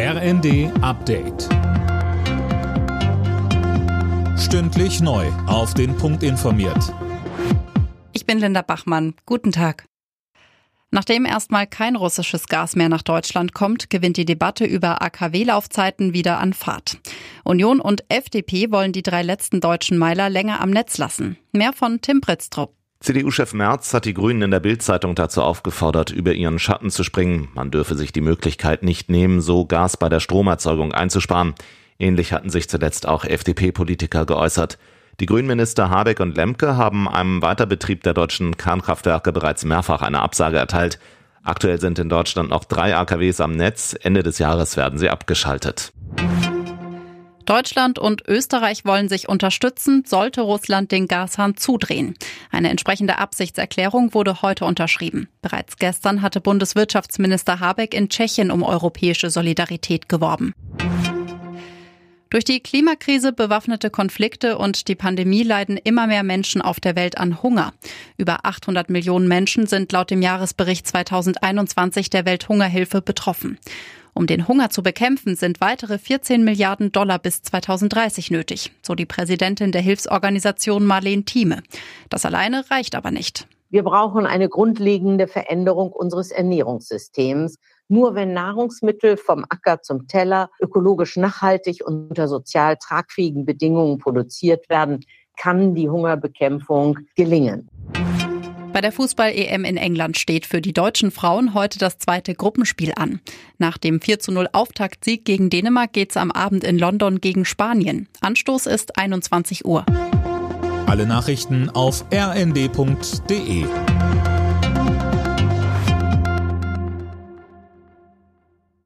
RND Update. Stündlich neu. Auf den Punkt informiert. Ich bin Linda Bachmann. Guten Tag. Nachdem erstmal kein russisches Gas mehr nach Deutschland kommt, gewinnt die Debatte über AKW-Laufzeiten wieder an Fahrt. Union und FDP wollen die drei letzten deutschen Meiler länger am Netz lassen. Mehr von Tim Britztrup. CDU-Chef Merz hat die Grünen in der Bild-Zeitung dazu aufgefordert, über ihren Schatten zu springen. Man dürfe sich die Möglichkeit nicht nehmen, so Gas bei der Stromerzeugung einzusparen. Ähnlich hatten sich zuletzt auch FDP-Politiker geäußert. Die Grünminister Habeck und Lemke haben einem Weiterbetrieb der deutschen Kernkraftwerke bereits mehrfach eine Absage erteilt. Aktuell sind in Deutschland noch drei AKWs am Netz. Ende des Jahres werden sie abgeschaltet. Deutschland und Österreich wollen sich unterstützen, sollte Russland den Gashahn zudrehen. Eine entsprechende Absichtserklärung wurde heute unterschrieben. Bereits gestern hatte Bundeswirtschaftsminister Habeck in Tschechien um europäische Solidarität geworben. Durch die Klimakrise, bewaffnete Konflikte und die Pandemie leiden immer mehr Menschen auf der Welt an Hunger. Über 800 Millionen Menschen sind laut dem Jahresbericht 2021 der Welthungerhilfe betroffen. Um den Hunger zu bekämpfen, sind weitere 14 Milliarden Dollar bis 2030 nötig, so die Präsidentin der Hilfsorganisation Marlene Thieme. Das alleine reicht aber nicht. Wir brauchen eine grundlegende Veränderung unseres Ernährungssystems. Nur wenn Nahrungsmittel vom Acker zum Teller ökologisch nachhaltig und unter sozial tragfähigen Bedingungen produziert werden, kann die Hungerbekämpfung gelingen. Bei der Fußball-EM in England steht für die deutschen Frauen heute das zweite Gruppenspiel an. Nach dem 4 zu 0 Auftaktsieg gegen Dänemark geht's am Abend in London gegen Spanien. Anstoß ist 21 Uhr. Alle Nachrichten auf rnd.de